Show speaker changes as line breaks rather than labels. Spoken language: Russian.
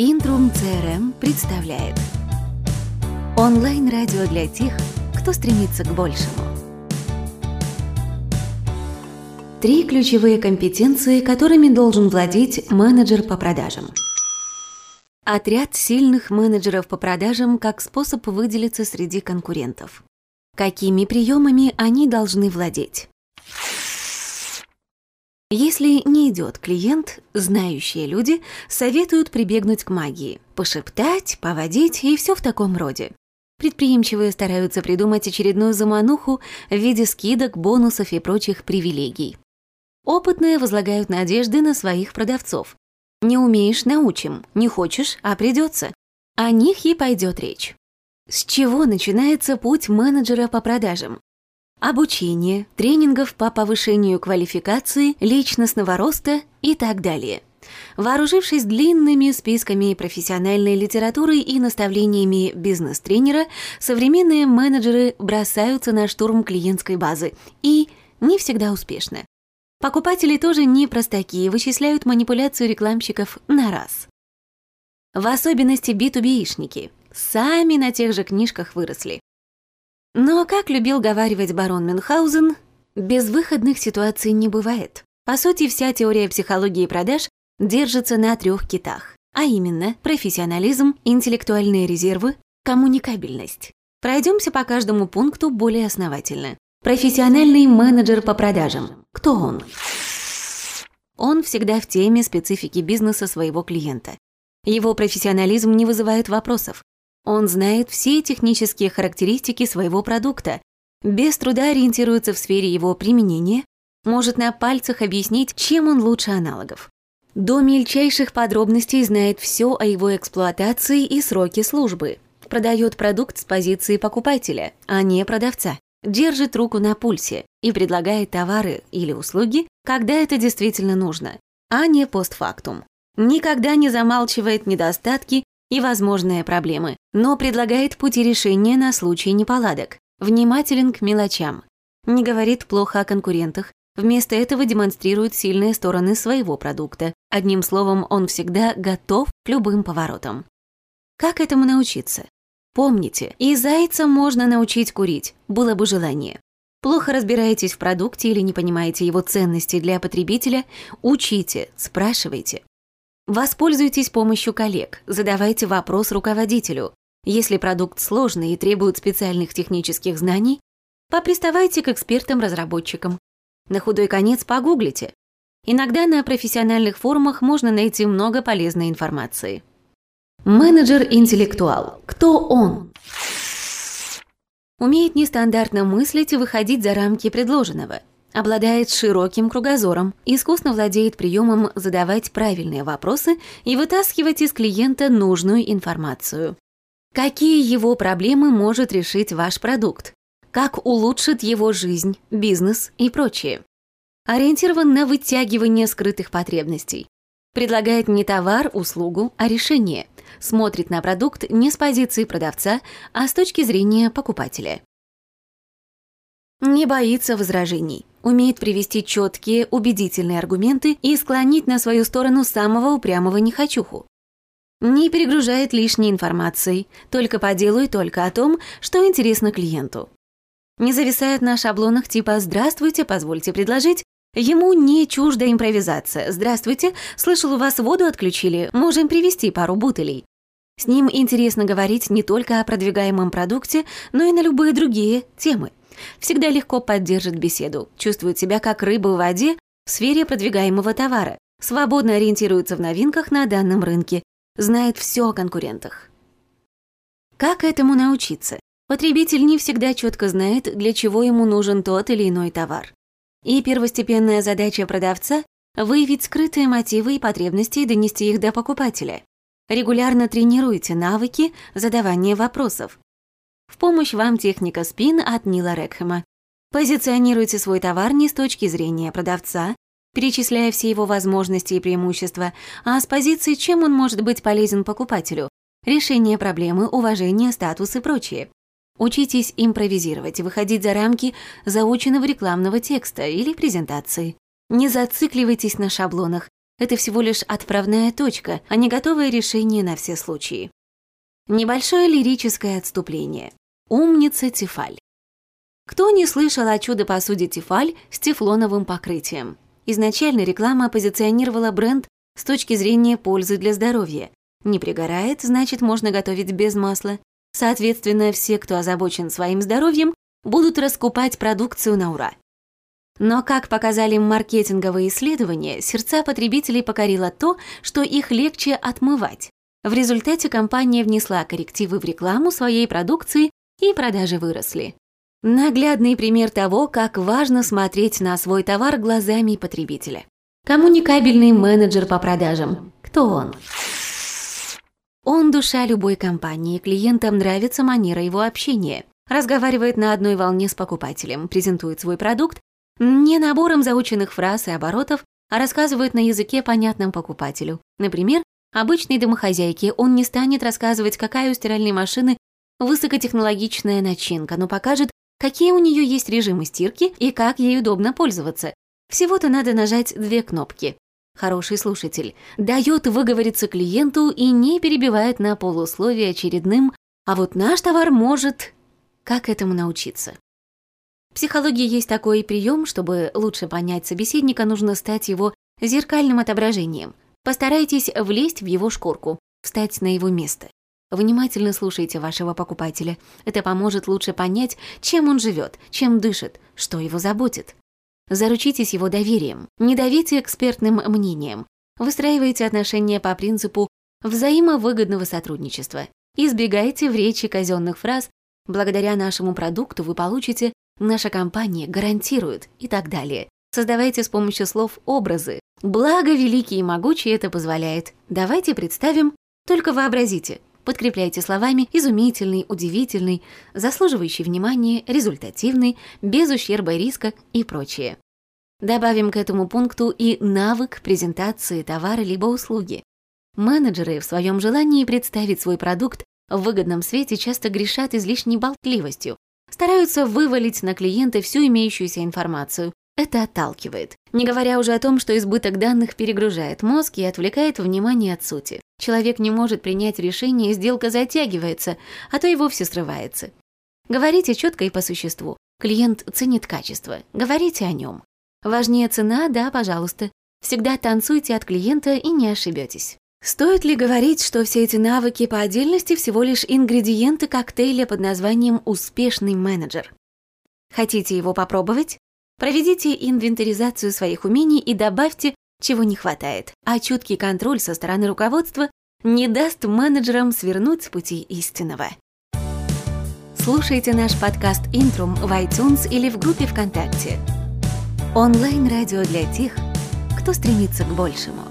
Интрум CRM представляет Онлайн-радио для тех, кто стремится к большему. Три ключевые компетенции, которыми должен владеть менеджер по продажам. Отряд сильных менеджеров по продажам как способ выделиться среди конкурентов. Какими приемами они должны владеть? Если не идет клиент, знающие люди советуют прибегнуть к магии, пошептать, поводить и все в таком роде. Предприимчивые стараются придумать очередную замануху в виде скидок, бонусов и прочих привилегий. Опытные возлагают надежды на своих продавцов. Не умеешь – научим, не хочешь – а придется. О них и пойдет речь. С чего начинается путь менеджера по продажам? Обучение, тренингов по повышению квалификации, личностного роста и так далее. Вооружившись длинными списками профессиональной литературы и наставлениями бизнес-тренера, современные менеджеры бросаются на штурм клиентской базы и не всегда успешно. Покупатели тоже не простаки, вычисляют манипуляцию рекламщиков на раз. В особенности B2B-ишники. Сами на тех же книжках выросли. Но, как любил говаривать барон Мюнхгаузен, безвыходных ситуаций не бывает. По сути, вся теория психологии продаж держится на трех китах, а именно профессионализм, интеллектуальные резервы, коммуникабельность. Пройдемся по каждому пункту более основательно. Профессиональный менеджер по продажам. Кто он? Он всегда в теме специфики бизнеса своего клиента. Его профессионализм не вызывает вопросов. Он знает все технические характеристики своего продукта, без труда ориентируется в сфере его применения, может на пальцах объяснить, чем он лучше аналогов. До мельчайших подробностей знает все о его эксплуатации и сроке службы. Продает продукт с позиции покупателя, а не продавца. Держит руку на пульсе и предлагает товары или услуги, когда это действительно нужно, а не постфактум. Никогда не замалчивает недостатки и возможные проблемы, но предлагает пути решения на случай неполадок. Внимателен к мелочам. Не говорит плохо о конкурентах, вместо этого демонстрирует сильные стороны своего продукта. Одним словом, он всегда готов к любым поворотам. Как этому научиться? Помните, и зайца можно научить курить, было бы желание. Плохо разбираетесь в продукте или не понимаете его ценности для потребителя, учите, спрашивайте. Воспользуйтесь помощью коллег, задавайте вопрос руководителю. Если продукт сложный и требует специальных технических знаний, поприставайте к экспертам-разработчикам. На худой конец погуглите. Иногда на профессиональных форумах можно найти много полезной информации. Менеджер-интеллектуал. Кто он? Умеет нестандартно мыслить и выходить за рамки предложенного – Обладает широким кругозором, искусно владеет приемом задавать правильные вопросы и вытаскивать из клиента нужную информацию. Какие его проблемы может решить ваш продукт? Как улучшит его жизнь, бизнес и прочее? Ориентирован на вытягивание скрытых потребностей. Предлагает не товар, услугу, а решение. Смотрит на продукт не с позиции продавца, а с точки зрения покупателя. Не боится возражений умеет привести четкие, убедительные аргументы и склонить на свою сторону самого упрямого нехочуху. Не перегружает лишней информацией, только по делу и только о том, что интересно клиенту. Не зависает на шаблонах типа «Здравствуйте, позвольте предложить», Ему не чужда импровизация. «Здравствуйте, слышал, у вас воду отключили, можем привезти пару бутылей». С ним интересно говорить не только о продвигаемом продукте, но и на любые другие темы всегда легко поддержит беседу, чувствует себя как рыба в воде в сфере продвигаемого товара, свободно ориентируется в новинках на данном рынке, знает все о конкурентах. Как этому научиться? Потребитель не всегда четко знает, для чего ему нужен тот или иной товар. И первостепенная задача продавца – выявить скрытые мотивы и потребности и донести их до покупателя. Регулярно тренируйте навыки задавания вопросов, в помощь вам техника спин от Нила Рекхема. Позиционируйте свой товар не с точки зрения продавца, перечисляя все его возможности и преимущества, а с позиции, чем он может быть полезен покупателю, решение проблемы, уважение, статус и прочее. Учитесь импровизировать, выходить за рамки заученного рекламного текста или презентации. Не зацикливайтесь на шаблонах, Это всего лишь отправная точка, а не готовое решение на все случаи. Небольшое лирическое отступление. Умница Тефаль. Кто не слышал о чудо-посуде Тефаль с тефлоновым покрытием? Изначально реклама позиционировала бренд с точки зрения пользы для здоровья. Не пригорает, значит, можно готовить без масла. Соответственно, все, кто озабочен своим здоровьем, будут раскупать продукцию на ура. Но, как показали маркетинговые исследования, сердца потребителей покорило то, что их легче отмывать. В результате компания внесла коррективы в рекламу своей продукции и продажи выросли. Наглядный пример того, как важно смотреть на свой товар глазами потребителя. Коммуникабельный менеджер по продажам. Кто он? Он душа любой компании, клиентам нравится манера его общения. Разговаривает на одной волне с покупателем, презентует свой продукт не набором заученных фраз и оборотов, а рассказывает на языке, понятном покупателю. Например, обычной домохозяйке он не станет рассказывать, какая у стиральной машины высокотехнологичная начинка, но покажет, какие у нее есть режимы стирки и как ей удобно пользоваться. Всего-то надо нажать две кнопки. Хороший слушатель дает выговориться клиенту и не перебивает на полусловие очередным «а вот наш товар может...» Как этому научиться? В психологии есть такой прием, чтобы лучше понять собеседника, нужно стать его зеркальным отображением. Постарайтесь влезть в его шкурку, встать на его место. Внимательно слушайте вашего покупателя. Это поможет лучше понять, чем он живет, чем дышит, что его заботит. Заручитесь его доверием, не давите экспертным мнением. Выстраивайте отношения по принципу взаимовыгодного сотрудничества. Избегайте в речи казенных фраз «благодаря нашему продукту вы получите», «наша компания гарантирует» и так далее. Создавайте с помощью слов образы. Благо великий и могучий это позволяет. Давайте представим, только вообразите, подкрепляйте словами изумительный, удивительный, заслуживающий внимания, результативный, без ущерба риска и прочее. Добавим к этому пункту и навык презентации товара либо услуги. Менеджеры в своем желании представить свой продукт в выгодном свете часто грешат излишней болтливостью, стараются вывалить на клиента всю имеющуюся информацию, это отталкивает. Не говоря уже о том, что избыток данных перегружает мозг и отвлекает внимание от сути. Человек не может принять решение, сделка затягивается, а то и вовсе срывается. Говорите четко и по существу. Клиент ценит качество. Говорите о нем. Важнее цена, да, пожалуйста. Всегда танцуйте от клиента и не ошибетесь. Стоит ли говорить, что все эти навыки по отдельности всего лишь ингредиенты коктейля под названием «успешный менеджер»? Хотите его попробовать? Проведите инвентаризацию своих умений и добавьте, чего не хватает, а чуткий контроль со стороны руководства не даст менеджерам свернуть с пути истинного. Слушайте наш подкаст «Интрум» в iTunes или в группе ВКонтакте. Онлайн-радио для тех, кто стремится к большему.